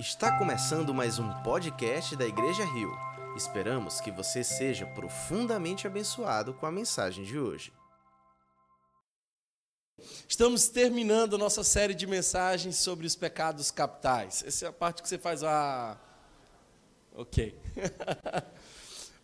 Está começando mais um podcast da Igreja Rio. Esperamos que você seja profundamente abençoado com a mensagem de hoje. Estamos terminando a nossa série de mensagens sobre os pecados capitais. Essa é a parte que você faz a. Ah, ok.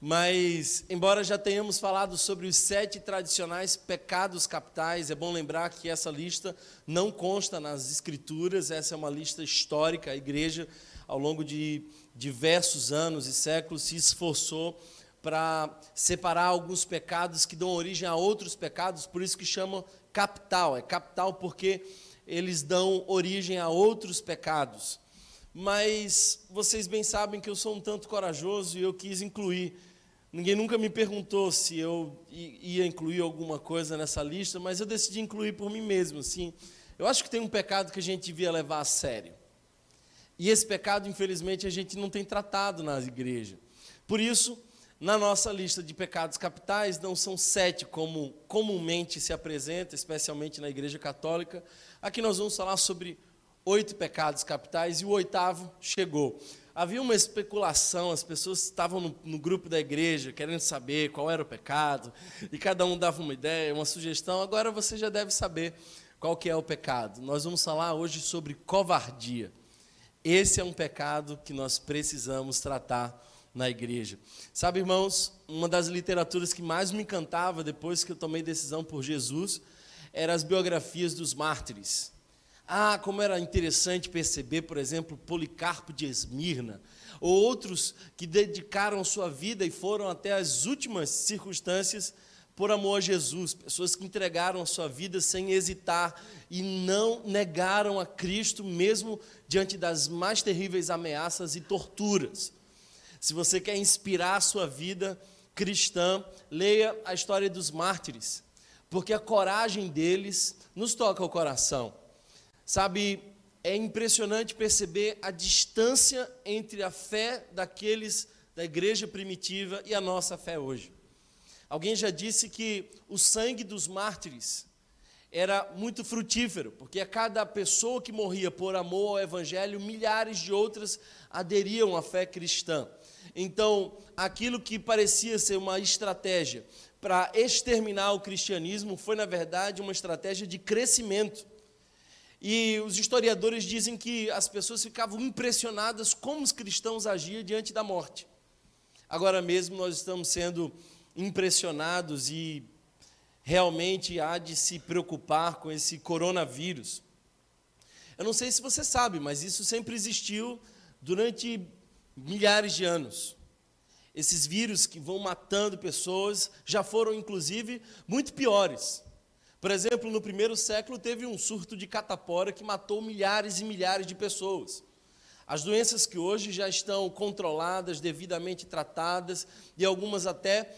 Mas, embora já tenhamos falado sobre os sete tradicionais pecados capitais, é bom lembrar que essa lista não consta nas Escrituras, essa é uma lista histórica. A igreja, ao longo de diversos anos e séculos, se esforçou para separar alguns pecados que dão origem a outros pecados, por isso que chama capital. É capital porque eles dão origem a outros pecados mas vocês bem sabem que eu sou um tanto corajoso e eu quis incluir. Ninguém nunca me perguntou se eu ia incluir alguma coisa nessa lista, mas eu decidi incluir por mim mesmo. Assim, eu acho que tem um pecado que a gente devia levar a sério. E esse pecado, infelizmente, a gente não tem tratado na igreja. Por isso, na nossa lista de pecados capitais, não são sete como comumente se apresenta, especialmente na igreja católica. Aqui nós vamos falar sobre oito pecados capitais e o oitavo chegou. Havia uma especulação, as pessoas estavam no, no, grupo da igreja querendo saber qual era o pecado, e cada um dava uma ideia, uma sugestão. Agora você já deve saber qual que é o pecado. Nós vamos falar hoje sobre covardia. Esse é um pecado que nós precisamos tratar na igreja. Sabe, irmãos, uma das literaturas que mais me encantava depois que eu tomei decisão por Jesus eram as biografias dos mártires. Ah, como era interessante perceber, por exemplo, Policarpo de Esmirna, ou outros que dedicaram sua vida e foram até as últimas circunstâncias por amor a Jesus, pessoas que entregaram a sua vida sem hesitar e não negaram a Cristo, mesmo diante das mais terríveis ameaças e torturas. Se você quer inspirar a sua vida cristã, leia a história dos mártires, porque a coragem deles nos toca o coração. Sabe, é impressionante perceber a distância entre a fé daqueles da igreja primitiva e a nossa fé hoje. Alguém já disse que o sangue dos mártires era muito frutífero, porque a cada pessoa que morria por amor ao evangelho, milhares de outras aderiam à fé cristã. Então, aquilo que parecia ser uma estratégia para exterminar o cristianismo foi, na verdade, uma estratégia de crescimento. E os historiadores dizem que as pessoas ficavam impressionadas como os cristãos agiam diante da morte. Agora mesmo nós estamos sendo impressionados e realmente há de se preocupar com esse coronavírus. Eu não sei se você sabe, mas isso sempre existiu durante milhares de anos. Esses vírus que vão matando pessoas já foram, inclusive, muito piores. Por exemplo, no primeiro século teve um surto de catapora que matou milhares e milhares de pessoas. As doenças que hoje já estão controladas, devidamente tratadas, e algumas até,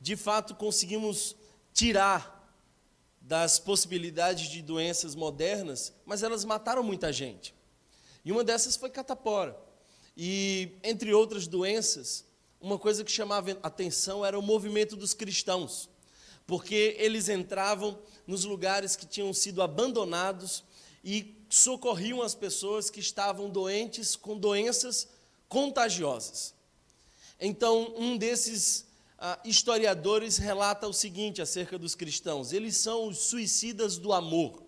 de fato, conseguimos tirar das possibilidades de doenças modernas, mas elas mataram muita gente. E uma dessas foi catapora. E, entre outras doenças, uma coisa que chamava atenção era o movimento dos cristãos porque eles entravam nos lugares que tinham sido abandonados e socorriam as pessoas que estavam doentes com doenças contagiosas. Então, um desses ah, historiadores relata o seguinte acerca dos cristãos: eles são os suicidas do amor.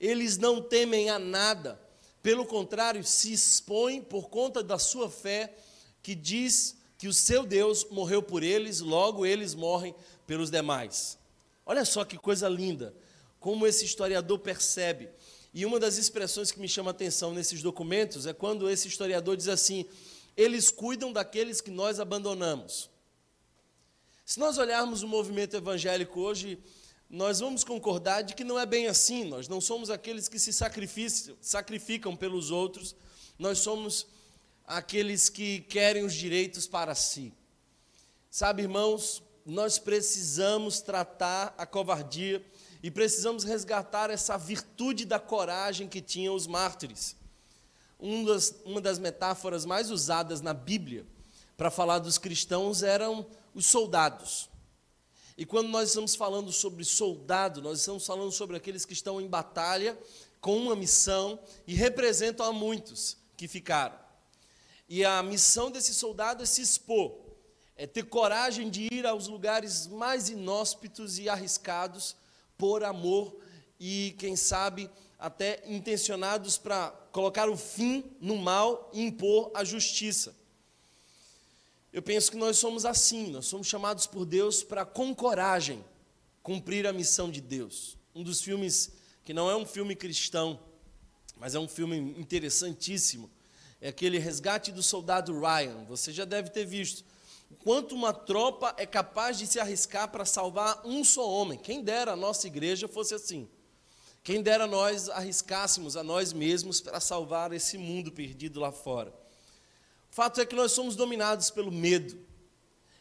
Eles não temem a nada, pelo contrário, se expõem por conta da sua fé, que diz que o seu Deus morreu por eles, logo eles morrem pelos demais. Olha só que coisa linda, como esse historiador percebe. E uma das expressões que me chama a atenção nesses documentos é quando esse historiador diz assim: eles cuidam daqueles que nós abandonamos. Se nós olharmos o movimento evangélico hoje, nós vamos concordar de que não é bem assim. Nós não somos aqueles que se sacrificam, pelos outros, nós somos aqueles que querem os direitos para si. Sabe, irmãos, nós precisamos tratar a covardia e precisamos resgatar essa virtude da coragem que tinham os mártires. Um das, uma das metáforas mais usadas na Bíblia para falar dos cristãos eram os soldados. E quando nós estamos falando sobre soldado, nós estamos falando sobre aqueles que estão em batalha com uma missão e representam a muitos, que ficaram. E a missão desse soldado é se expor, é ter coragem de ir aos lugares mais inóspitos e arriscados por amor e, quem sabe, até intencionados para colocar o fim no mal e impor a justiça. Eu penso que nós somos assim, nós somos chamados por Deus para, com coragem, cumprir a missão de Deus. Um dos filmes que não é um filme cristão, mas é um filme interessantíssimo, é aquele Resgate do Soldado Ryan. Você já deve ter visto. Quanto uma tropa é capaz de se arriscar para salvar um só homem. Quem dera a nossa igreja fosse assim. Quem dera nós arriscássemos a nós mesmos para salvar esse mundo perdido lá fora. O fato é que nós somos dominados pelo medo.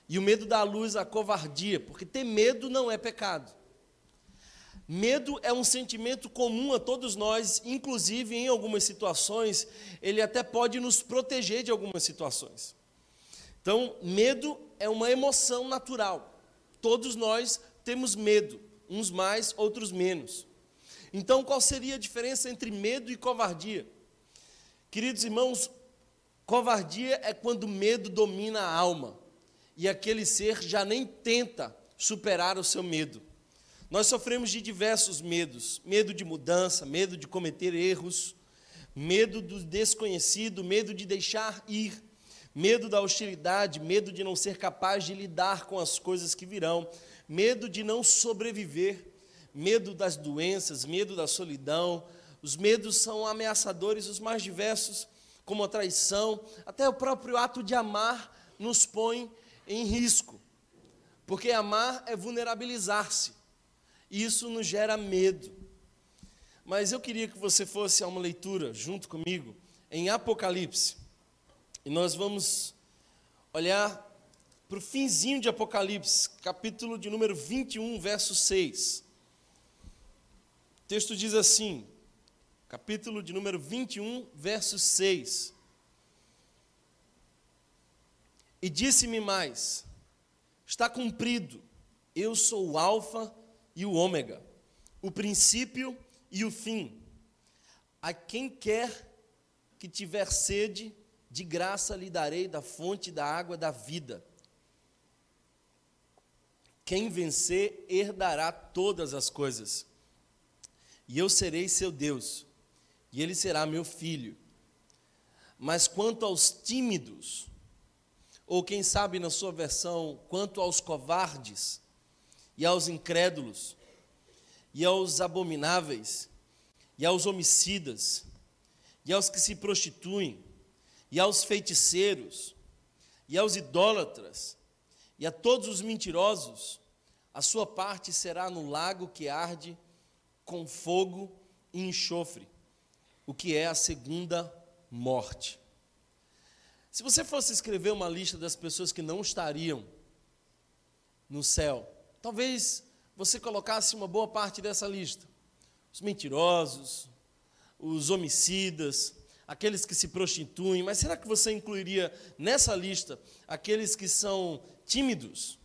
E o medo dá à luz a covardia, porque ter medo não é pecado. Medo é um sentimento comum a todos nós, inclusive em algumas situações, ele até pode nos proteger de algumas situações. Então, medo é uma emoção natural. Todos nós temos medo, uns mais, outros menos. Então, qual seria a diferença entre medo e covardia? Queridos irmãos, covardia é quando o medo domina a alma e aquele ser já nem tenta superar o seu medo. Nós sofremos de diversos medos: medo de mudança, medo de cometer erros, medo do desconhecido, medo de deixar ir, medo da hostilidade, medo de não ser capaz de lidar com as coisas que virão, medo de não sobreviver, medo das doenças, medo da solidão. Os medos são ameaçadores, os mais diversos, como a traição, até o próprio ato de amar nos põe em risco, porque amar é vulnerabilizar-se isso nos gera medo. Mas eu queria que você fosse a uma leitura junto comigo em Apocalipse. E nós vamos olhar para o finzinho de Apocalipse, capítulo de número 21, verso 6. O texto diz assim, capítulo de número 21, verso 6. E disse-me mais: Está cumprido, eu sou o Alfa e o Ômega, o princípio e o fim. A quem quer que tiver sede, de graça lhe darei da fonte da água da vida. Quem vencer herdará todas as coisas. E eu serei seu Deus, e ele será meu filho. Mas quanto aos tímidos, ou quem sabe na sua versão, quanto aos covardes, e aos incrédulos, e aos abomináveis, e aos homicidas, e aos que se prostituem, e aos feiticeiros, e aos idólatras, e a todos os mentirosos, a sua parte será no lago que arde com fogo e enxofre, o que é a segunda morte. Se você fosse escrever uma lista das pessoas que não estariam no céu, Talvez você colocasse uma boa parte dessa lista: os mentirosos, os homicidas, aqueles que se prostituem, mas será que você incluiria nessa lista aqueles que são tímidos?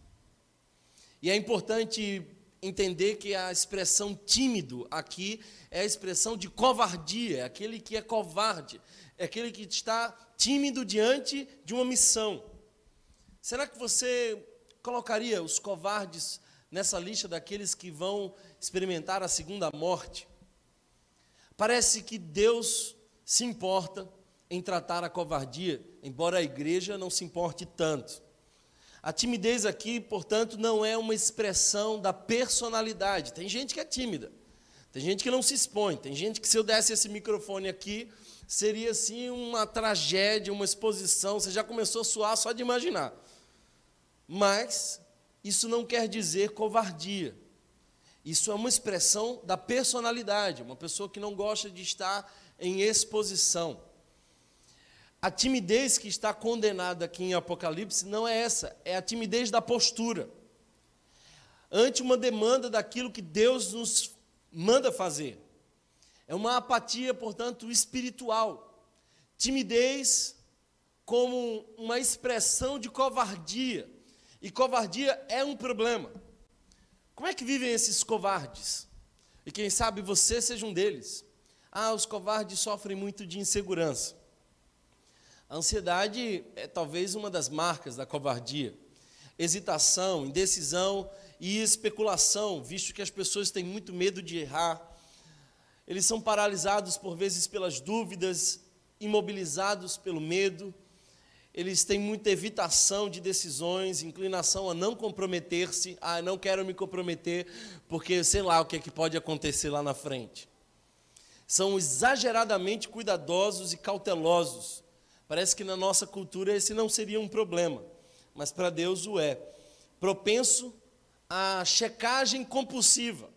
E é importante entender que a expressão tímido aqui é a expressão de covardia, é aquele que é covarde, é aquele que está tímido diante de uma missão. Será que você colocaria os covardes nessa lista daqueles que vão experimentar a segunda morte. Parece que Deus se importa em tratar a covardia, embora a igreja não se importe tanto. A timidez aqui, portanto, não é uma expressão da personalidade. Tem gente que é tímida, tem gente que não se expõe, tem gente que se eu desse esse microfone aqui, seria assim uma tragédia, uma exposição, você já começou a suar só de imaginar. Mas isso não quer dizer covardia. Isso é uma expressão da personalidade, uma pessoa que não gosta de estar em exposição. A timidez que está condenada aqui em Apocalipse não é essa, é a timidez da postura. Ante uma demanda daquilo que Deus nos manda fazer. É uma apatia, portanto, espiritual. Timidez como uma expressão de covardia e covardia é um problema. Como é que vivem esses covardes? E quem sabe você seja um deles. Ah, os covardes sofrem muito de insegurança. A ansiedade é talvez uma das marcas da covardia. Hesitação, indecisão e especulação, visto que as pessoas têm muito medo de errar. Eles são paralisados por vezes pelas dúvidas, imobilizados pelo medo. Eles têm muita evitação de decisões, inclinação a não comprometer-se. Ah, não quero me comprometer porque sei lá o que, é que pode acontecer lá na frente. São exageradamente cuidadosos e cautelosos Parece que na nossa cultura esse não seria um problema, mas para Deus o é. Propenso à checagem compulsiva.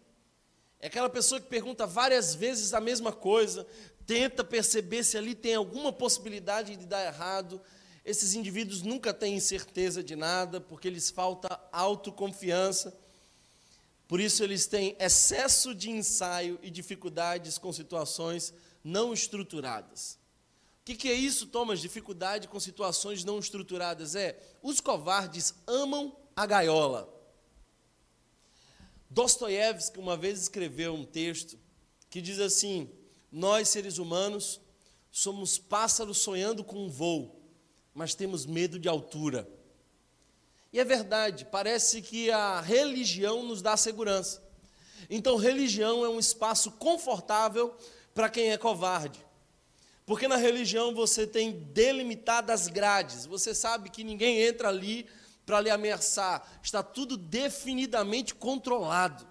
É aquela pessoa que pergunta várias vezes a mesma coisa, tenta perceber se ali tem alguma possibilidade de dar errado. Esses indivíduos nunca têm certeza de nada, porque lhes falta autoconfiança. Por isso, eles têm excesso de ensaio e dificuldades com situações não estruturadas. O que, que, é isso, Thomas? Dificuldade com situações não estruturadas. É, os covardes amam a gaiola. Dostoiévski uma vez escreveu um texto que diz assim: Nós, seres humanos, somos pássaros sonhando com um voo, mas temos medo de altura. E é verdade, parece que a religião nos dá segurança. Então, religião é um espaço confortável para quem é covarde. Porque na religião você tem delimitadas grades, você sabe que ninguém entra ali para lhe ameaçar, está tudo definidamente controlado.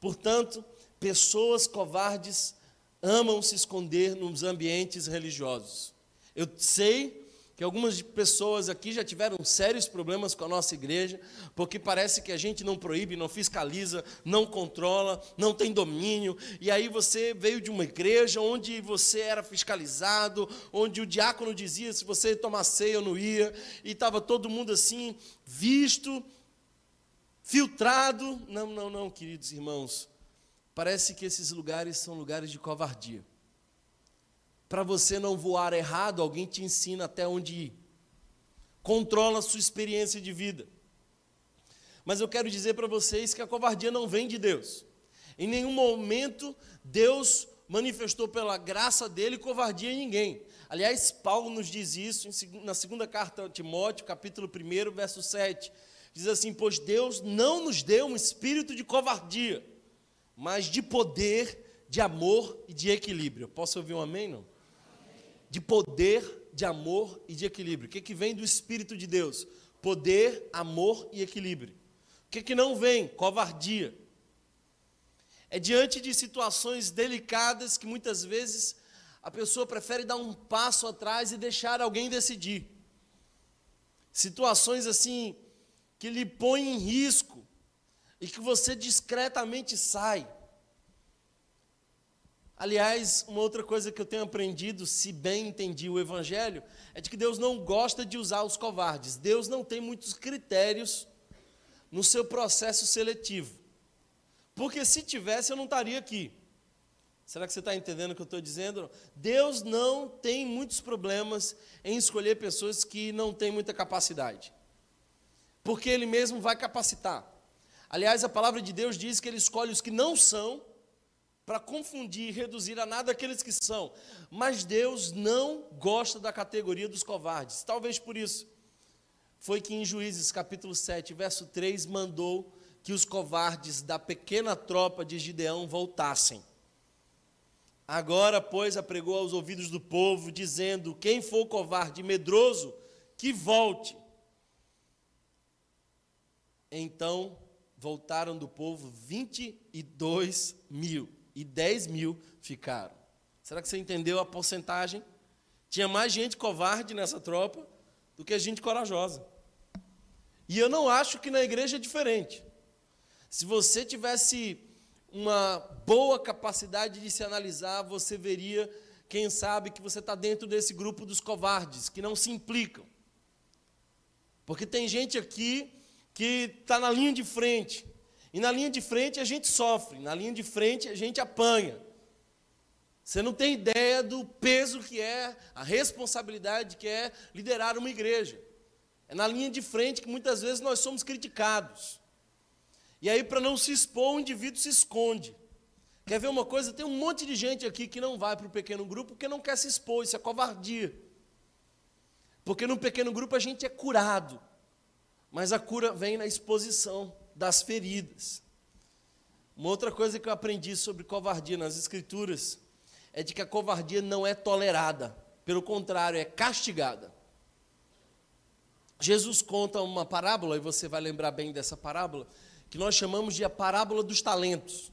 Portanto, pessoas covardes amam se esconder nos ambientes religiosos. Eu sei que algumas pessoas aqui já tiveram sérios problemas com a nossa igreja, porque parece que a gente não proíbe, não fiscaliza, não controla, não tem domínio. E aí você veio de uma igreja onde você era fiscalizado, onde o diácono dizia se você tomar ceia ou não ia, e estava todo mundo assim, visto, filtrado. Não, não, não, queridos irmãos. Parece que esses lugares são lugares de covardia. Para você não voar errado, alguém te ensina até onde ir. Controla a sua experiência de vida. Mas eu quero dizer para vocês que a covardia não vem de Deus. Em nenhum momento Deus manifestou pela graça dele covardia em ninguém. Aliás, Paulo nos diz isso na segunda carta a Timóteo, capítulo 1, verso 7. Diz assim: Pois Deus não nos deu um espírito de covardia, mas de poder, de amor e de equilíbrio. Posso ouvir um amém? Não? De poder, de amor e de equilíbrio. O que, que vem do Espírito de Deus? Poder, amor e equilíbrio. O que, que não vem? Covardia. É diante de situações delicadas que muitas vezes a pessoa prefere dar um passo atrás e deixar alguém decidir. Situações assim que lhe põem em risco e que você discretamente sai. Aliás, uma outra coisa que eu tenho aprendido, se bem entendi o Evangelho, é de que Deus não gosta de usar os covardes. Deus não tem muitos critérios no seu processo seletivo. Porque se tivesse, eu não estaria aqui. Será que você está entendendo o que eu estou dizendo? Deus não tem muitos problemas em escolher pessoas que não têm muita capacidade. Porque Ele mesmo vai capacitar. Aliás, a palavra de Deus diz que Ele escolhe os que não são para confundir e reduzir a nada aqueles que são. Mas Deus não gosta da categoria dos covardes. Talvez por isso foi que em Juízes capítulo 7, verso 3, mandou que os covardes da pequena tropa de Gideão voltassem. Agora, pois, apregou aos ouvidos do povo, dizendo: Quem for covarde e medroso, que volte. Então voltaram do povo 22 mil e 10 mil ficaram. Será que você entendeu a porcentagem? Tinha mais gente covarde nessa tropa do que gente corajosa. E eu não acho que na igreja é diferente. Se você tivesse uma boa capacidade de se analisar, você veria, quem sabe, que você está dentro desse grupo dos covardes, que não se implicam. Porque tem gente aqui que está na linha de frente, e na linha de frente a gente sofre, na linha de frente a gente apanha. Você não tem ideia do peso que é, a responsabilidade que é liderar uma igreja. É na linha de frente que muitas vezes nós somos criticados. E aí, para não se expor, o indivíduo se esconde. Quer ver uma coisa? Tem um monte de gente aqui que não vai para o pequeno grupo porque não quer se expor, isso é covardia. Porque no pequeno grupo a gente é curado, mas a cura vem na exposição das feridas. Uma outra coisa que eu aprendi sobre covardia nas Escrituras é de que a covardia não é tolerada, pelo contrário, é castigada. Jesus conta uma parábola, e você vai lembrar bem dessa parábola, que nós chamamos de a parábola dos talentos.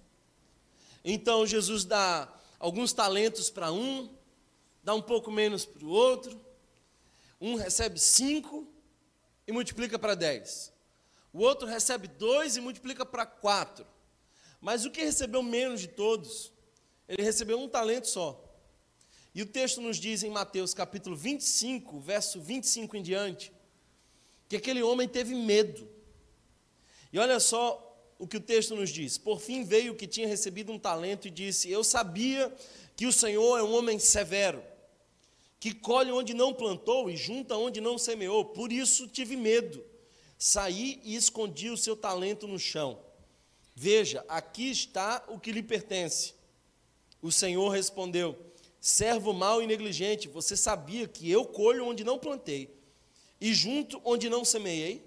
Então, Jesus dá alguns talentos para um, dá um pouco menos para o outro, um recebe cinco e multiplica para dez, o outro recebe dois e multiplica para quatro, mas o que recebeu menos de todos, ele recebeu um talento só. E o texto nos diz em Mateus capítulo 25, verso 25 em diante, que aquele homem teve medo. E olha só o que o texto nos diz. Por fim veio o que tinha recebido um talento e disse: Eu sabia que o Senhor é um homem severo, que colhe onde não plantou e junta onde não semeou. Por isso tive medo. Saí e escondi o seu talento no chão. Veja, aqui está o que lhe pertence. O Senhor respondeu: Servo mau e negligente, você sabia que eu colho onde não plantei e junto onde não semeei?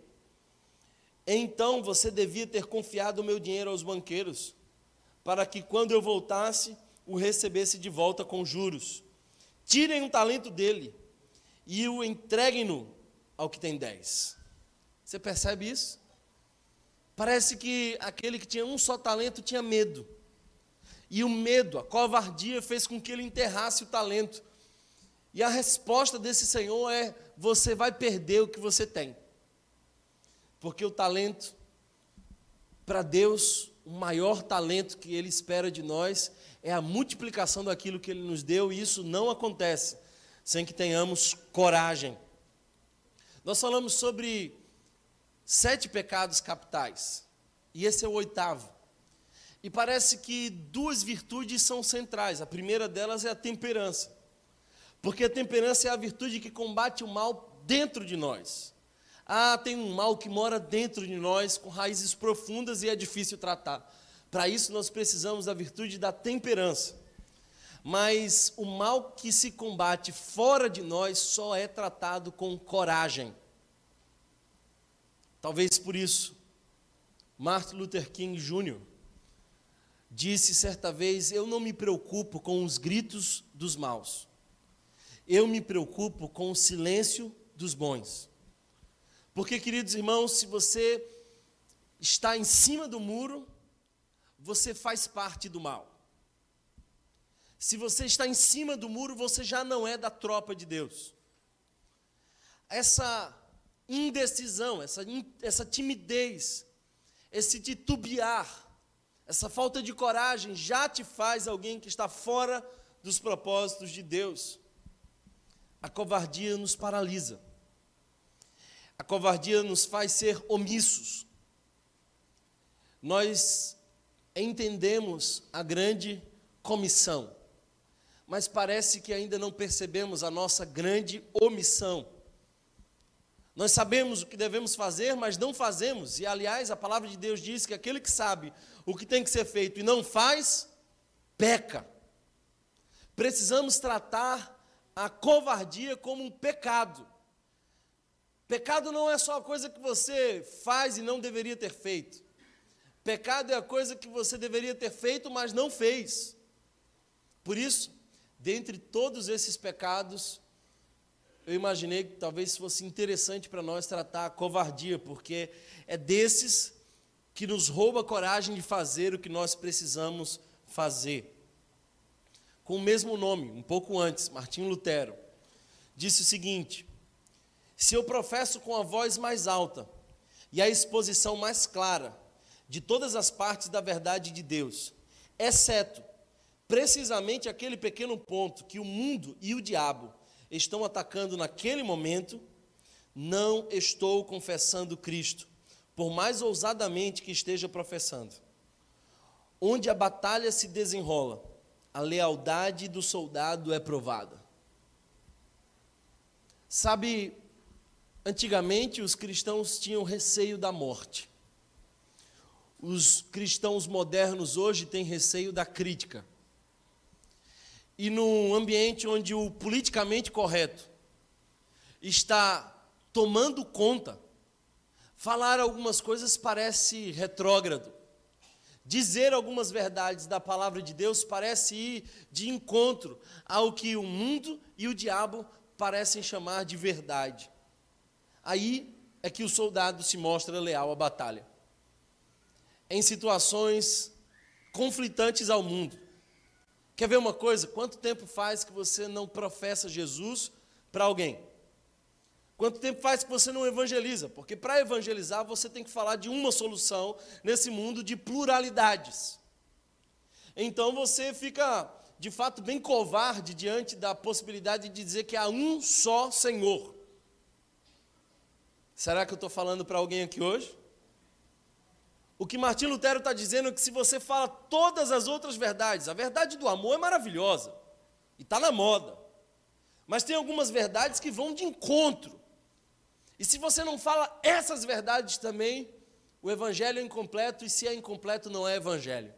Então você devia ter confiado o meu dinheiro aos banqueiros, para que quando eu voltasse, o recebesse de volta com juros. Tirem um talento dele e o entreguem-no ao que tem dez. Você percebe isso? Parece que aquele que tinha um só talento tinha medo. E o medo, a covardia, fez com que ele enterrasse o talento. E a resposta desse Senhor é: você vai perder o que você tem. Porque o talento, para Deus, o maior talento que Ele espera de nós é a multiplicação daquilo que Ele nos deu, e isso não acontece sem que tenhamos coragem. Nós falamos sobre sete pecados capitais, e esse é o oitavo. E parece que duas virtudes são centrais. A primeira delas é a temperança. Porque a temperança é a virtude que combate o mal dentro de nós. Ah, tem um mal que mora dentro de nós, com raízes profundas e é difícil tratar. Para isso, nós precisamos da virtude da temperança. Mas o mal que se combate fora de nós só é tratado com coragem. Talvez por isso, Martin Luther King Jr. disse certa vez: Eu não me preocupo com os gritos dos maus, eu me preocupo com o silêncio dos bons. Porque, queridos irmãos, se você está em cima do muro, você faz parte do mal. Se você está em cima do muro, você já não é da tropa de Deus. Essa indecisão, essa, essa timidez, esse titubear, essa falta de coragem já te faz alguém que está fora dos propósitos de Deus. A covardia nos paralisa. A covardia nos faz ser omissos. Nós entendemos a grande comissão, mas parece que ainda não percebemos a nossa grande omissão. Nós sabemos o que devemos fazer, mas não fazemos. E aliás, a palavra de Deus diz que aquele que sabe o que tem que ser feito e não faz, peca. Precisamos tratar a covardia como um pecado. Pecado não é só a coisa que você faz e não deveria ter feito. Pecado é a coisa que você deveria ter feito, mas não fez. Por isso, dentre todos esses pecados, eu imaginei que talvez fosse interessante para nós tratar a covardia, porque é desses que nos rouba a coragem de fazer o que nós precisamos fazer. Com o mesmo nome, um pouco antes, Martinho Lutero disse o seguinte: se eu professo com a voz mais alta e a exposição mais clara de todas as partes da verdade de Deus, exceto precisamente aquele pequeno ponto que o mundo e o diabo estão atacando naquele momento, não estou confessando Cristo, por mais ousadamente que esteja professando. Onde a batalha se desenrola, a lealdade do soldado é provada. Sabe, Antigamente, os cristãos tinham receio da morte. Os cristãos modernos hoje têm receio da crítica. E num ambiente onde o politicamente correto está tomando conta. Falar algumas coisas parece retrógrado. Dizer algumas verdades da palavra de Deus parece ir de encontro ao que o mundo e o diabo parecem chamar de verdade. Aí é que o soldado se mostra leal à batalha. Em situações conflitantes ao mundo. Quer ver uma coisa? Quanto tempo faz que você não professa Jesus para alguém? Quanto tempo faz que você não evangeliza? Porque para evangelizar você tem que falar de uma solução nesse mundo de pluralidades. Então você fica, de fato, bem covarde diante da possibilidade de dizer que há um só Senhor. Será que eu estou falando para alguém aqui hoje? O que Martim Lutero está dizendo é que se você fala todas as outras verdades, a verdade do amor é maravilhosa e está na moda, mas tem algumas verdades que vão de encontro e se você não fala essas verdades também, o evangelho é incompleto, e se é incompleto, não é evangelho.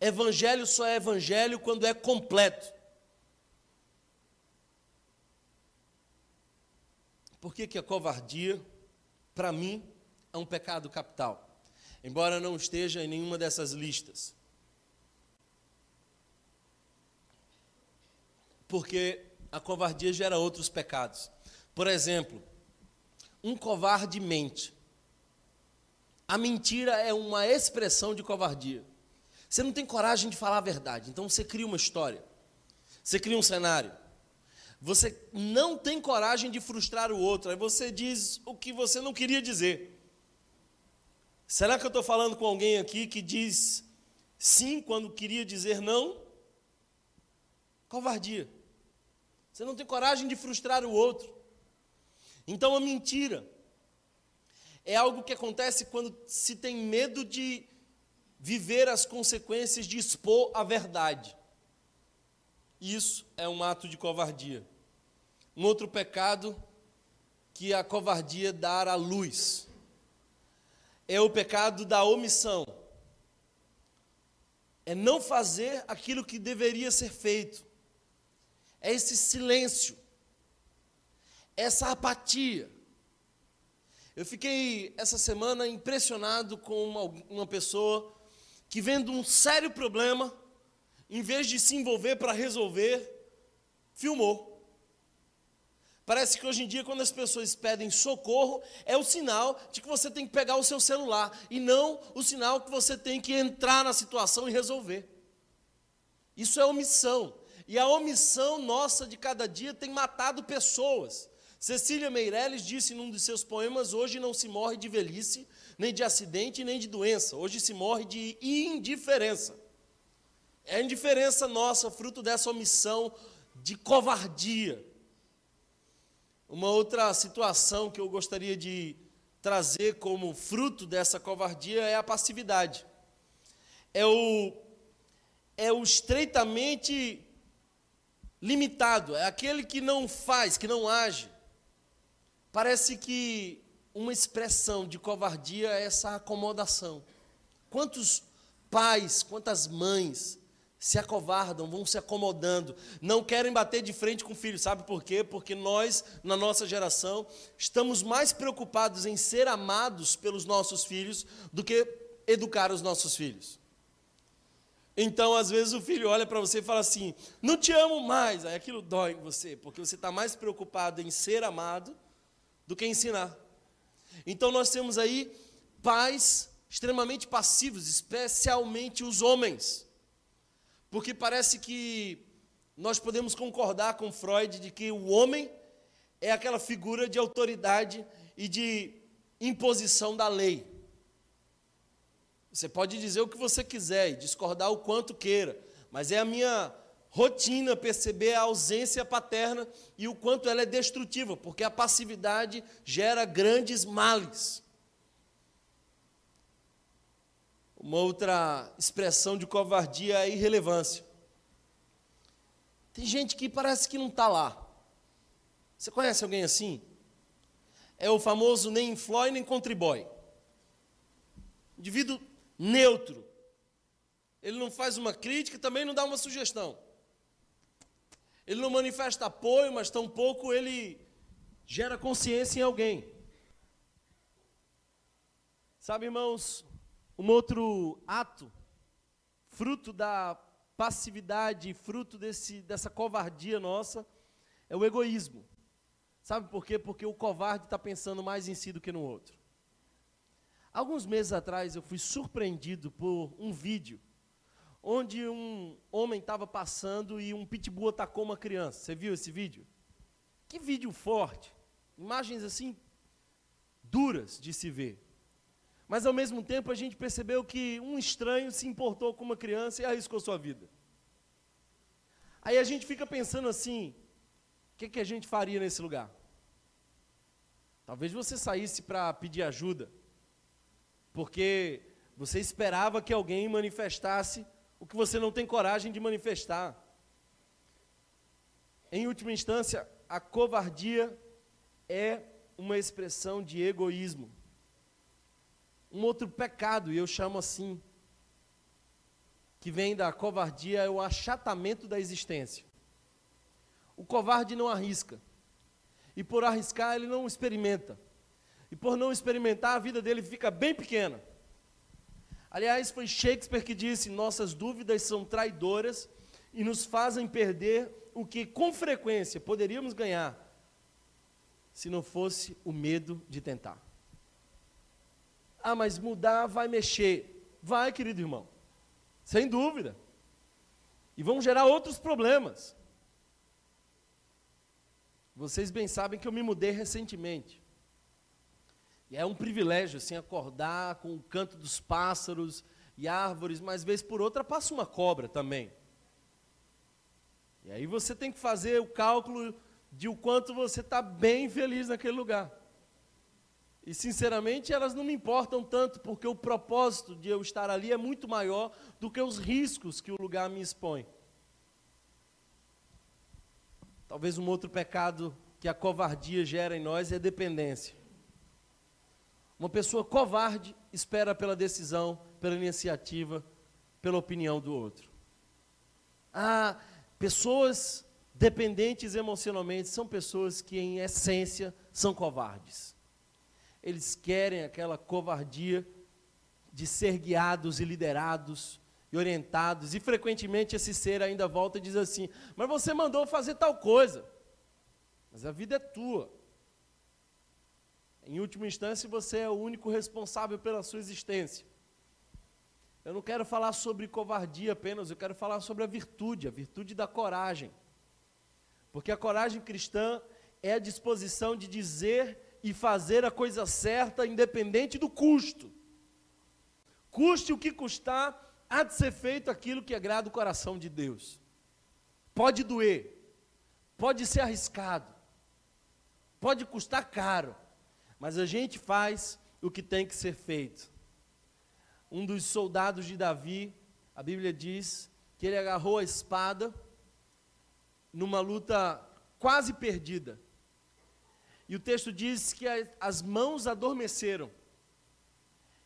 Evangelho só é evangelho quando é completo. Por que, que a covardia, para mim, é um pecado capital? Embora não esteja em nenhuma dessas listas. Porque a covardia gera outros pecados. Por exemplo, um covarde mente. A mentira é uma expressão de covardia. Você não tem coragem de falar a verdade, então você cria uma história, você cria um cenário. Você não tem coragem de frustrar o outro, aí você diz o que você não queria dizer. Será que eu estou falando com alguém aqui que diz sim quando queria dizer não? Covardia. Você não tem coragem de frustrar o outro. Então a mentira é algo que acontece quando se tem medo de viver as consequências de expor a verdade. Isso é um ato de covardia. Um outro pecado que a covardia dá à luz é o pecado da omissão. É não fazer aquilo que deveria ser feito. É esse silêncio essa apatia. Eu fiquei essa semana impressionado com uma, uma pessoa que, vendo um sério problema, em vez de se envolver para resolver, filmou. Parece que hoje em dia, quando as pessoas pedem socorro, é o sinal de que você tem que pegar o seu celular e não o sinal que você tem que entrar na situação e resolver. Isso é omissão. E a omissão nossa de cada dia tem matado pessoas. Cecília Meirelles disse num de seus poemas: Hoje não se morre de velhice, nem de acidente, nem de doença. Hoje se morre de indiferença. É a indiferença nossa, fruto dessa omissão de covardia. Uma outra situação que eu gostaria de trazer como fruto dessa covardia é a passividade. É o, é o estreitamente limitado, é aquele que não faz, que não age. Parece que uma expressão de covardia é essa acomodação. Quantos pais, quantas mães se acovardam, vão se acomodando, não querem bater de frente com o filho, sabe por quê? Porque nós, na nossa geração, estamos mais preocupados em ser amados pelos nossos filhos do que educar os nossos filhos. Então, às vezes, o filho olha para você e fala assim: Não te amo mais. Aí aquilo dói em você, porque você está mais preocupado em ser amado do que ensinar. Então nós temos aí pais extremamente passivos, especialmente os homens. Porque parece que nós podemos concordar com Freud de que o homem é aquela figura de autoridade e de imposição da lei. Você pode dizer o que você quiser e discordar o quanto queira, mas é a minha rotina perceber a ausência paterna e o quanto ela é destrutiva, porque a passividade gera grandes males. Uma outra expressão de covardia é irrelevância. Tem gente que parece que não está lá. Você conhece alguém assim? É o famoso nem inflói nem contribui. Indivíduo neutro. Ele não faz uma crítica, também não dá uma sugestão. Ele não manifesta apoio, mas tampouco ele gera consciência em alguém. Sabe, irmãos, um outro ato, fruto da passividade, fruto desse, dessa covardia nossa, é o egoísmo. Sabe por quê? Porque o covarde está pensando mais em si do que no outro. Alguns meses atrás eu fui surpreendido por um vídeo onde um homem estava passando e um pitbull atacou uma criança. Você viu esse vídeo? Que vídeo forte. Imagens assim duras de se ver. Mas ao mesmo tempo a gente percebeu que um estranho se importou com uma criança e arriscou sua vida. Aí a gente fica pensando assim: o que, que a gente faria nesse lugar? Talvez você saísse para pedir ajuda, porque você esperava que alguém manifestasse o que você não tem coragem de manifestar. Em última instância, a covardia é uma expressão de egoísmo. Um outro pecado, e eu chamo assim, que vem da covardia, é o achatamento da existência. O covarde não arrisca. E por arriscar, ele não experimenta. E por não experimentar, a vida dele fica bem pequena. Aliás, foi Shakespeare que disse: nossas dúvidas são traidoras e nos fazem perder o que com frequência poderíamos ganhar se não fosse o medo de tentar. Ah, mas mudar vai mexer. Vai, querido irmão. Sem dúvida. E vão gerar outros problemas. Vocês bem sabem que eu me mudei recentemente. E é um privilégio, assim, acordar com o canto dos pássaros e árvores, mas vez por outra passa uma cobra também. E aí você tem que fazer o cálculo de o quanto você está bem feliz naquele lugar. E sinceramente elas não me importam tanto, porque o propósito de eu estar ali é muito maior do que os riscos que o lugar me expõe. Talvez um outro pecado que a covardia gera em nós é dependência. Uma pessoa covarde espera pela decisão, pela iniciativa, pela opinião do outro. Ah, pessoas dependentes emocionalmente são pessoas que, em essência, são covardes. Eles querem aquela covardia de ser guiados e liderados e orientados, e frequentemente esse ser ainda volta e diz assim: Mas você mandou fazer tal coisa, mas a vida é tua. Em última instância, você é o único responsável pela sua existência. Eu não quero falar sobre covardia apenas, eu quero falar sobre a virtude, a virtude da coragem. Porque a coragem cristã é a disposição de dizer e fazer a coisa certa, independente do custo. Custe o que custar, há de ser feito aquilo que agrada o coração de Deus. Pode doer, pode ser arriscado, pode custar caro, mas a gente faz o que tem que ser feito. Um dos soldados de Davi, a Bíblia diz que ele agarrou a espada numa luta quase perdida. E o texto diz que as mãos adormeceram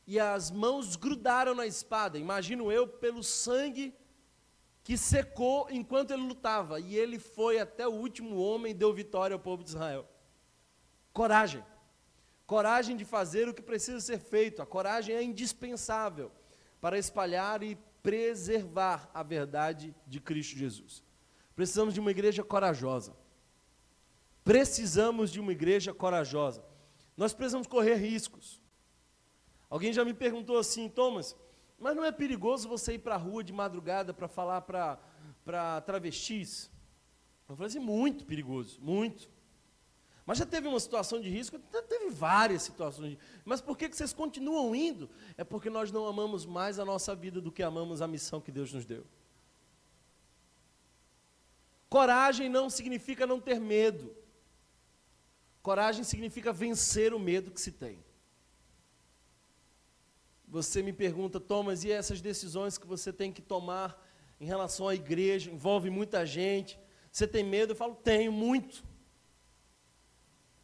e as mãos grudaram na espada. Imagino eu pelo sangue que secou enquanto ele lutava. E ele foi até o último homem e deu vitória ao povo de Israel. Coragem. Coragem de fazer o que precisa ser feito. A coragem é indispensável para espalhar e preservar a verdade de Cristo Jesus. Precisamos de uma igreja corajosa. Precisamos de uma igreja corajosa. Nós precisamos correr riscos. Alguém já me perguntou assim, Thomas, mas não é perigoso você ir para a rua de madrugada para falar para travestis? Eu falei assim, muito perigoso, muito. Mas já teve uma situação de risco? Teve várias situações. Mas por que vocês continuam indo? É porque nós não amamos mais a nossa vida do que amamos a missão que Deus nos deu. Coragem não significa não ter medo. Coragem significa vencer o medo que se tem. Você me pergunta, Thomas, e essas decisões que você tem que tomar em relação à igreja, envolve muita gente. Você tem medo? Eu falo, tenho muito.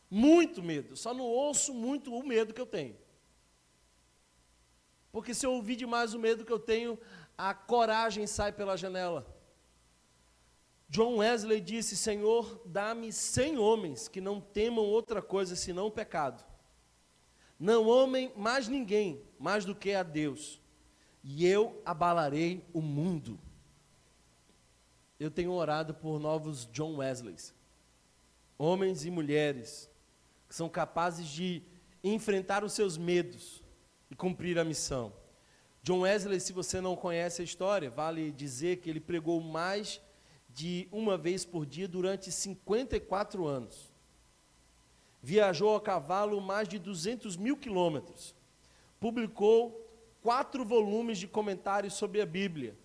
Muito medo. Só não ouço muito o medo que eu tenho. Porque se eu ouvir demais o medo que eu tenho, a coragem sai pela janela. John Wesley disse: Senhor, dá-me cem homens que não temam outra coisa senão o pecado. Não amem mais ninguém, mais do que a Deus. E eu abalarei o mundo. Eu tenho orado por novos John Wesleys, homens e mulheres que são capazes de enfrentar os seus medos e cumprir a missão. John Wesley, se você não conhece a história, vale dizer que ele pregou mais de uma vez por dia durante 54 anos. Viajou a cavalo mais de 200 mil quilômetros. Publicou quatro volumes de comentários sobre a Bíblia.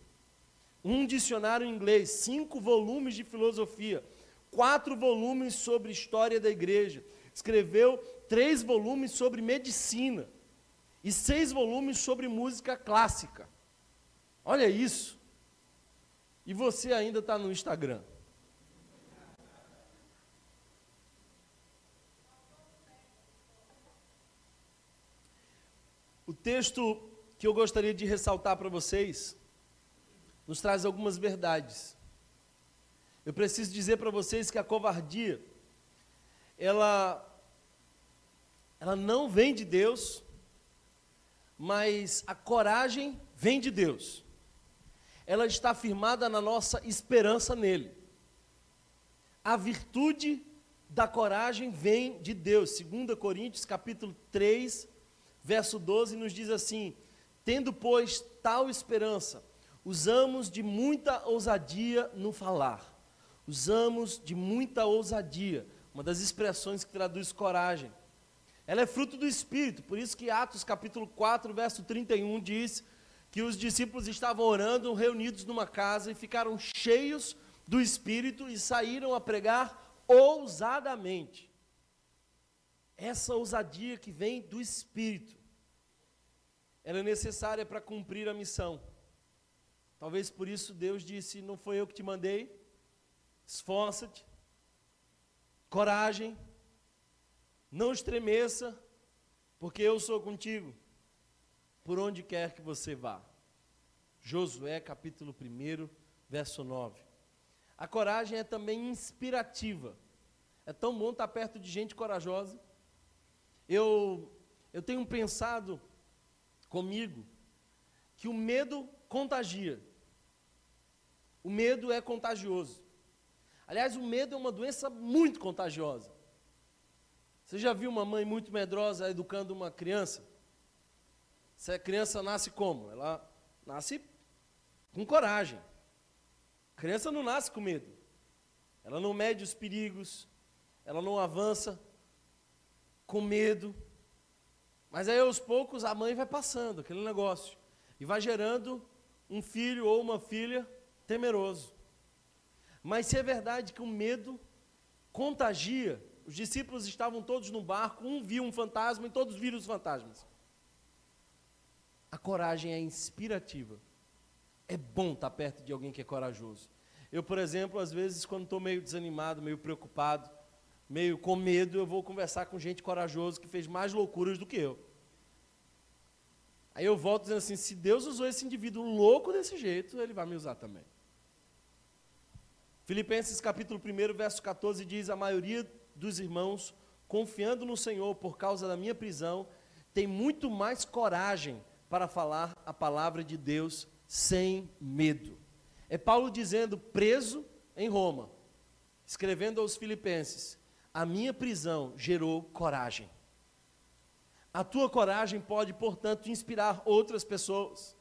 Um dicionário em inglês, cinco volumes de filosofia, quatro volumes sobre história da igreja. Escreveu três volumes sobre medicina e seis volumes sobre música clássica. Olha isso. E você ainda está no Instagram. O texto que eu gostaria de ressaltar para vocês nos traz algumas verdades. Eu preciso dizer para vocês que a covardia ela ela não vem de Deus, mas a coragem vem de Deus ela está firmada na nossa esperança nele. A virtude da coragem vem de Deus. 2 Coríntios capítulo 3, verso 12 nos diz assim: Tendo, pois, tal esperança, usamos de muita ousadia no falar. Usamos de muita ousadia, uma das expressões que traduz coragem. Ela é fruto do Espírito, por isso que Atos capítulo 4, verso 31 diz que os discípulos estavam orando, reunidos numa casa, e ficaram cheios do Espírito e saíram a pregar ousadamente. Essa ousadia que vem do Espírito, ela é necessária para cumprir a missão. Talvez por isso Deus disse: Não foi eu que te mandei, esforça-te, coragem, não estremeça, porque eu sou contigo por onde quer que você vá. Josué capítulo 1, verso 9. A coragem é também inspirativa. É tão bom estar perto de gente corajosa. Eu, eu tenho pensado comigo que o medo contagia. O medo é contagioso. Aliás, o medo é uma doença muito contagiosa. Você já viu uma mãe muito medrosa educando uma criança? Se a criança nasce como? Ela nasce com coragem. A criança não nasce com medo. Ela não mede os perigos, ela não avança com medo. Mas aí aos poucos a mãe vai passando aquele negócio e vai gerando um filho ou uma filha temeroso. Mas se é verdade que o medo contagia, os discípulos estavam todos no barco, um viu um fantasma e todos viram os fantasmas. A coragem é inspirativa. É bom estar perto de alguém que é corajoso. Eu, por exemplo, às vezes, quando estou meio desanimado, meio preocupado, meio com medo, eu vou conversar com gente corajosa que fez mais loucuras do que eu. Aí eu volto dizendo assim: se Deus usou esse indivíduo louco desse jeito, ele vai me usar também. Filipenses capítulo 1, verso 14 diz: A maioria dos irmãos, confiando no Senhor por causa da minha prisão, tem muito mais coragem para falar a palavra de Deus sem medo. É Paulo dizendo, preso em Roma, escrevendo aos Filipenses: A minha prisão gerou coragem. A tua coragem pode, portanto, inspirar outras pessoas.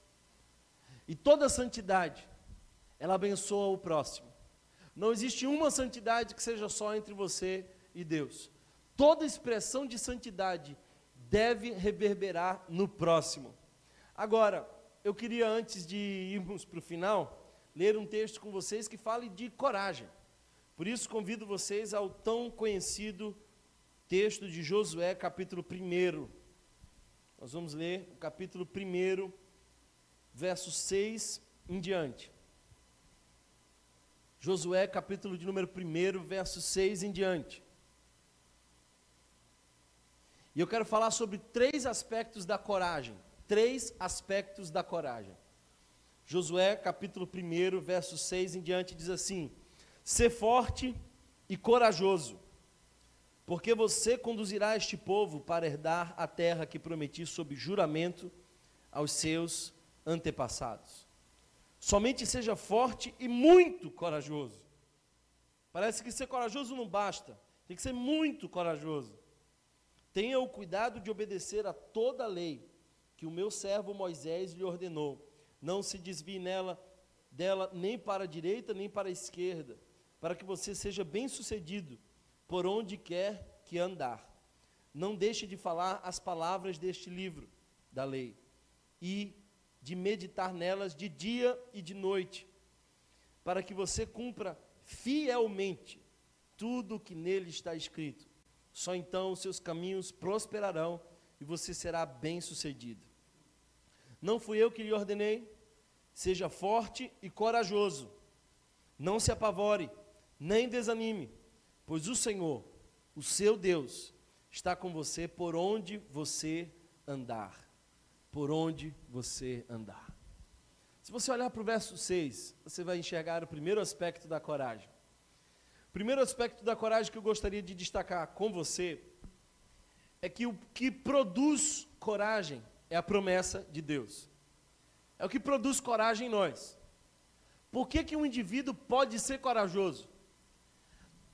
E toda santidade, ela abençoa o próximo. Não existe uma santidade que seja só entre você e Deus. Toda expressão de santidade deve reverberar no próximo. Agora, eu queria, antes de irmos para o final, ler um texto com vocês que fale de coragem. Por isso, convido vocês ao tão conhecido texto de Josué, capítulo 1. Nós vamos ler o capítulo 1, verso 6 em diante. Josué, capítulo de número 1, verso 6 em diante. E eu quero falar sobre três aspectos da coragem três aspectos da coragem. Josué, capítulo 1, verso 6 em diante, diz assim: Ser forte e corajoso, porque você conduzirá este povo para herdar a terra que prometi sob juramento aos seus antepassados. Somente seja forte e muito corajoso. Parece que ser corajoso não basta, tem que ser muito corajoso. Tenha o cuidado de obedecer a toda a lei que o meu servo Moisés lhe ordenou. Não se desvie nela dela nem para a direita nem para a esquerda, para que você seja bem-sucedido por onde quer que andar. Não deixe de falar as palavras deste livro da lei e de meditar nelas de dia e de noite, para que você cumpra fielmente tudo o que nele está escrito. Só então seus caminhos prosperarão e você será bem-sucedido. Não fui eu que lhe ordenei? Seja forte e corajoso. Não se apavore, nem desanime, pois o Senhor, o seu Deus, está com você por onde você andar por onde você andar. Se você olhar para o verso 6, você vai enxergar o primeiro aspecto da coragem. O primeiro aspecto da coragem que eu gostaria de destacar com você é que o que produz coragem é a promessa de Deus. É o que produz coragem em nós. Por que, que um indivíduo pode ser corajoso?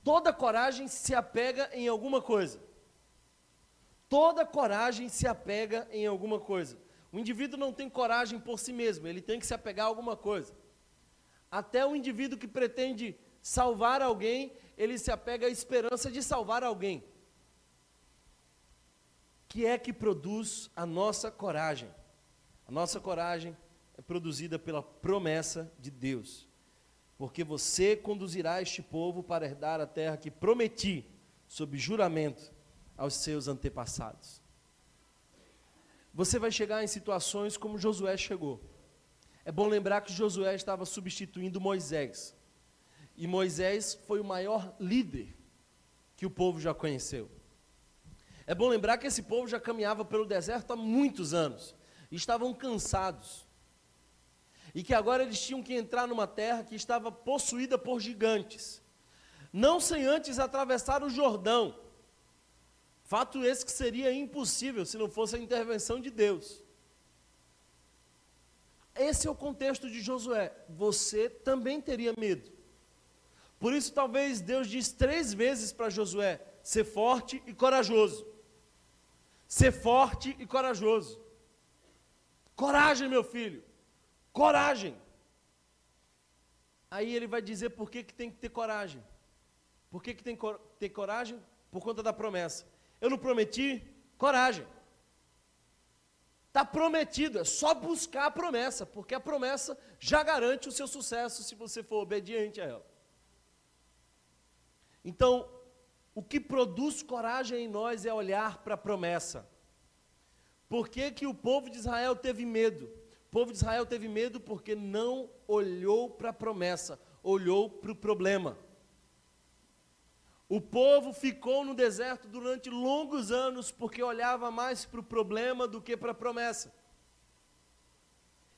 Toda coragem se apega em alguma coisa. Toda coragem se apega em alguma coisa. O indivíduo não tem coragem por si mesmo, ele tem que se apegar a alguma coisa. Até o indivíduo que pretende salvar alguém, ele se apega à esperança de salvar alguém. Que é que produz a nossa coragem? A nossa coragem é produzida pela promessa de Deus. Porque você conduzirá este povo para herdar a terra que prometi, sob juramento, aos seus antepassados você vai chegar em situações como Josué chegou. É bom lembrar que Josué estava substituindo Moisés. E Moisés foi o maior líder que o povo já conheceu. É bom lembrar que esse povo já caminhava pelo deserto há muitos anos. E estavam cansados. E que agora eles tinham que entrar numa terra que estava possuída por gigantes. Não sem antes atravessar o Jordão Fato esse que seria impossível se não fosse a intervenção de Deus. Esse é o contexto de Josué. Você também teria medo. Por isso, talvez Deus diz três vezes para Josué: ser forte e corajoso. Ser forte e corajoso. Coragem, meu filho. Coragem. Aí ele vai dizer por que, que tem que ter coragem. Por que, que tem que ter coragem? Por conta da promessa. Eu não prometi? Coragem. Está prometido, é só buscar a promessa, porque a promessa já garante o seu sucesso se você for obediente a ela. Então, o que produz coragem em nós é olhar para a promessa. Por que, que o povo de Israel teve medo? O povo de Israel teve medo porque não olhou para a promessa, olhou para o problema. O povo ficou no deserto durante longos anos porque olhava mais para o problema do que para a promessa.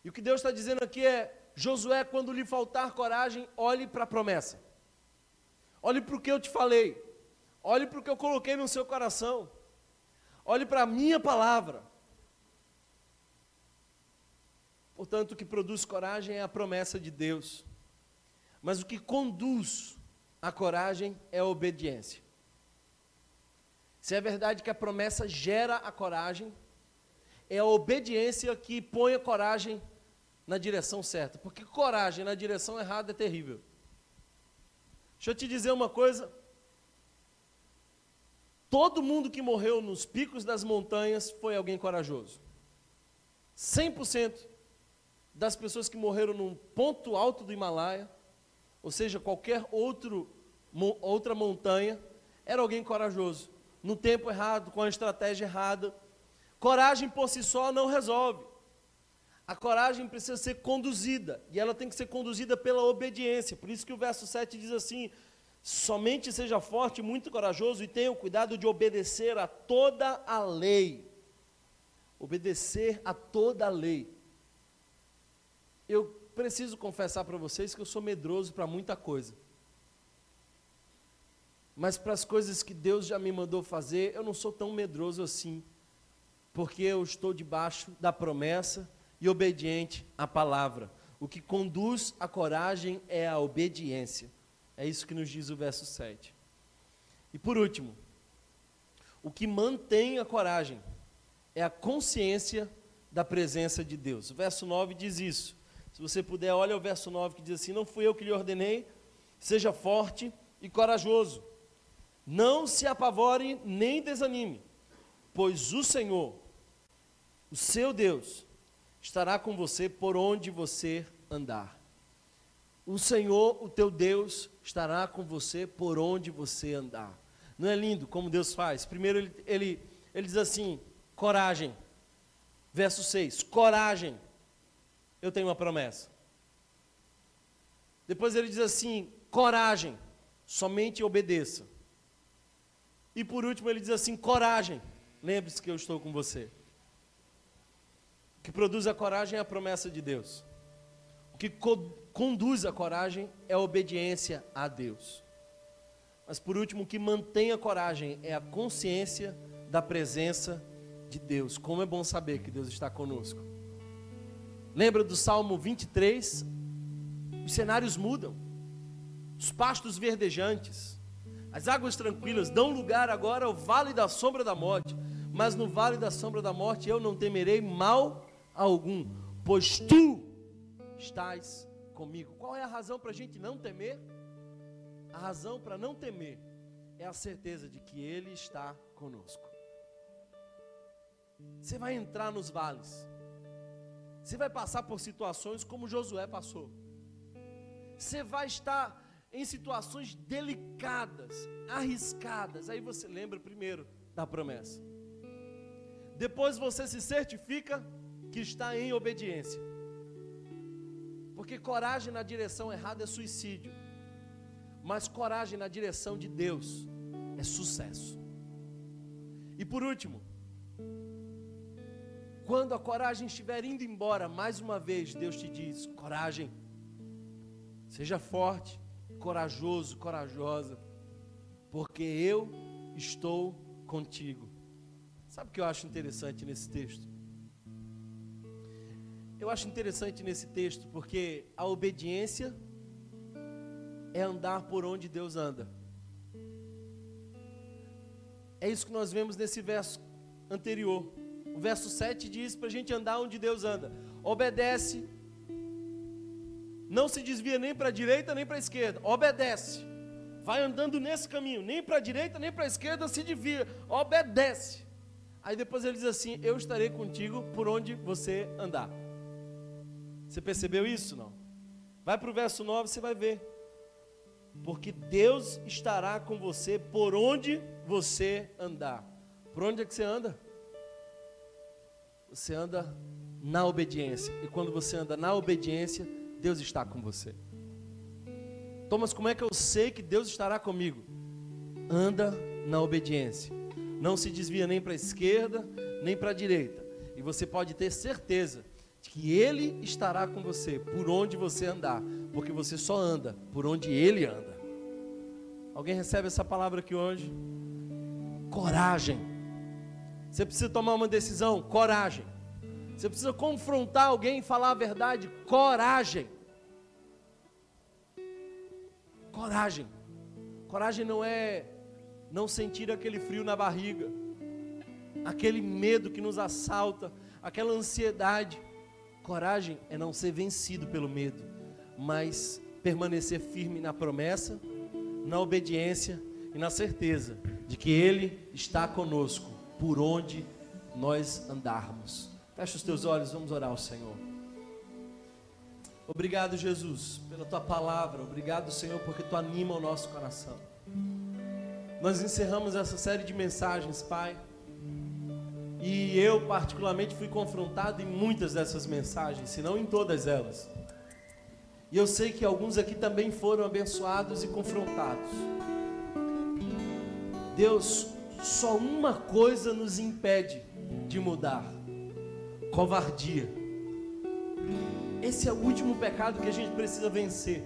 E o que Deus está dizendo aqui é: Josué, quando lhe faltar coragem, olhe para a promessa. Olhe para o que eu te falei. Olhe para o que eu coloquei no seu coração. Olhe para a minha palavra. Portanto, o que produz coragem é a promessa de Deus. Mas o que conduz a coragem é a obediência. Se é verdade que a promessa gera a coragem, é a obediência que põe a coragem na direção certa. Porque coragem na direção errada é terrível. Deixa eu te dizer uma coisa. Todo mundo que morreu nos picos das montanhas foi alguém corajoso. 100% das pessoas que morreram num ponto alto do Himalaia ou seja, qualquer outro, outra montanha, era alguém corajoso, no tempo errado, com a estratégia errada. Coragem por si só não resolve. A coragem precisa ser conduzida, e ela tem que ser conduzida pela obediência. Por isso que o verso 7 diz assim: somente seja forte, muito corajoso e tenha o cuidado de obedecer a toda a lei. Obedecer a toda a lei. Eu preciso confessar para vocês que eu sou medroso para muita coisa. Mas para as coisas que Deus já me mandou fazer, eu não sou tão medroso assim, porque eu estou debaixo da promessa e obediente à palavra. O que conduz à coragem é a obediência. É isso que nos diz o verso 7. E por último, o que mantém a coragem é a consciência da presença de Deus. O verso 9 diz isso. Se você puder, olha o verso 9 que diz assim: Não fui eu que lhe ordenei, seja forte e corajoso. Não se apavore nem desanime, pois o Senhor, o seu Deus, estará com você por onde você andar. O Senhor, o teu Deus, estará com você por onde você andar. Não é lindo como Deus faz? Primeiro ele, ele, ele diz assim: coragem. Verso 6: coragem. Eu tenho uma promessa. Depois ele diz assim: coragem, somente obedeça. E por último, ele diz assim: coragem. Lembre-se que eu estou com você. O que produz a coragem é a promessa de Deus. O que conduz a coragem é a obediência a Deus. Mas por último, o que mantém a coragem é a consciência da presença de Deus. Como é bom saber que Deus está conosco. Lembra do Salmo 23? Os cenários mudam. Os pastos verdejantes as águas tranquilas dão lugar agora ao vale da sombra da morte, mas no vale da sombra da morte eu não temerei mal algum, pois tu estás comigo. Qual é a razão para a gente não temer? A razão para não temer é a certeza de que Ele está conosco. Você vai entrar nos vales, você vai passar por situações como Josué passou, você vai estar em situações delicadas, arriscadas. Aí você lembra primeiro da promessa. Depois você se certifica que está em obediência. Porque coragem na direção errada é suicídio. Mas coragem na direção de Deus é sucesso. E por último, quando a coragem estiver indo embora, mais uma vez Deus te diz: coragem, seja forte, corajoso, corajosa, porque eu estou contigo. Sabe o que eu acho interessante nesse texto? Eu acho interessante nesse texto porque a obediência é andar por onde Deus anda. É isso que nós vemos nesse verso anterior. O verso 7 diz para a gente andar onde Deus anda. Obedece não se desvia nem para a direita nem para a esquerda, obedece. Vai andando nesse caminho, nem para a direita nem para a esquerda se desvia, obedece. Aí depois ele diz assim: Eu estarei contigo por onde você andar. Você percebeu isso? Não? Vai para o verso 9, você vai ver. Porque Deus estará com você por onde você andar. Por onde é que você anda? Você anda na obediência. E quando você anda na obediência, Deus está com você. Thomas, como é que eu sei que Deus estará comigo? Anda na obediência. Não se desvia nem para a esquerda, nem para a direita. E você pode ter certeza que Ele estará com você por onde você andar, porque você só anda por onde Ele anda. Alguém recebe essa palavra aqui hoje? Coragem. Você precisa tomar uma decisão, coragem. Você precisa confrontar alguém e falar a verdade. Coragem. Coragem. Coragem não é não sentir aquele frio na barriga, aquele medo que nos assalta, aquela ansiedade. Coragem é não ser vencido pelo medo, mas permanecer firme na promessa, na obediência e na certeza de que Ele está conosco por onde nós andarmos. Fecha os teus olhos, vamos orar ao Senhor. Obrigado, Jesus, pela tua palavra. Obrigado, Senhor, porque tu anima o nosso coração. Nós encerramos essa série de mensagens, Pai. E eu, particularmente, fui confrontado em muitas dessas mensagens, se não em todas elas. E eu sei que alguns aqui também foram abençoados e confrontados. Deus, só uma coisa nos impede de mudar covardia. Esse é o último pecado que a gente precisa vencer.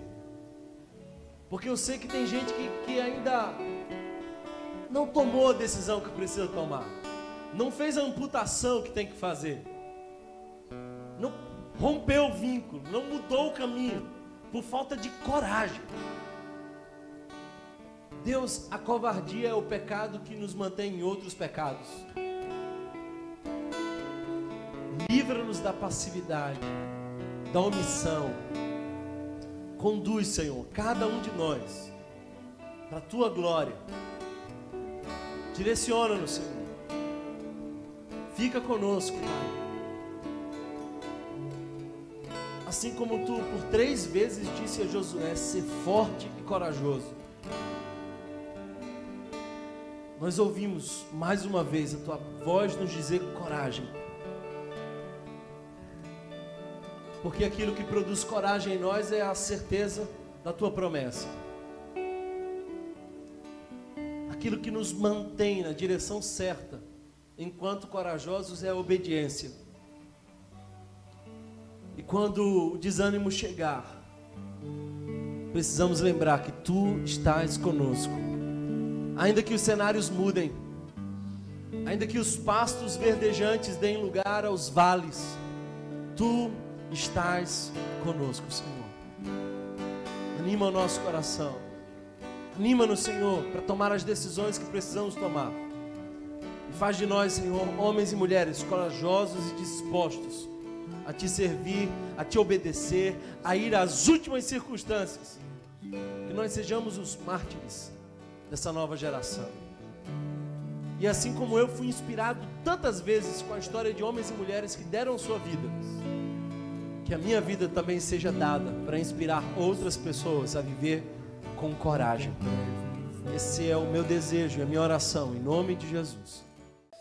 Porque eu sei que tem gente que, que ainda não tomou a decisão que precisa tomar, não fez a amputação que tem que fazer, não rompeu o vínculo, não mudou o caminho, por falta de coragem. Deus, a covardia é o pecado que nos mantém em outros pecados. Livra-nos da passividade, da omissão. Conduz, Senhor, cada um de nós para a tua glória. Direciona-nos, Senhor. Fica conosco, Pai. Assim como tu por três vezes disse a Josué: ser forte e corajoso. Nós ouvimos mais uma vez a tua voz nos dizer coragem. Porque aquilo que produz coragem em nós é a certeza da tua promessa. Aquilo que nos mantém na direção certa, enquanto corajosos, é a obediência. E quando o desânimo chegar, precisamos lembrar que tu estás conosco. Ainda que os cenários mudem, ainda que os pastos verdejantes deem lugar aos vales, tu estás conosco, Senhor. Anima o nosso coração. Anima-nos, Senhor, para tomar as decisões que precisamos tomar. Faz de nós, Senhor, homens e mulheres corajosos e dispostos a te servir, a te obedecer, a ir às últimas circunstâncias. Que nós sejamos os mártires dessa nova geração. E assim como eu fui inspirado tantas vezes com a história de homens e mulheres que deram sua vida, que a minha vida também seja dada para inspirar outras pessoas a viver com coragem. Esse é o meu desejo, é a minha oração, em nome de Jesus.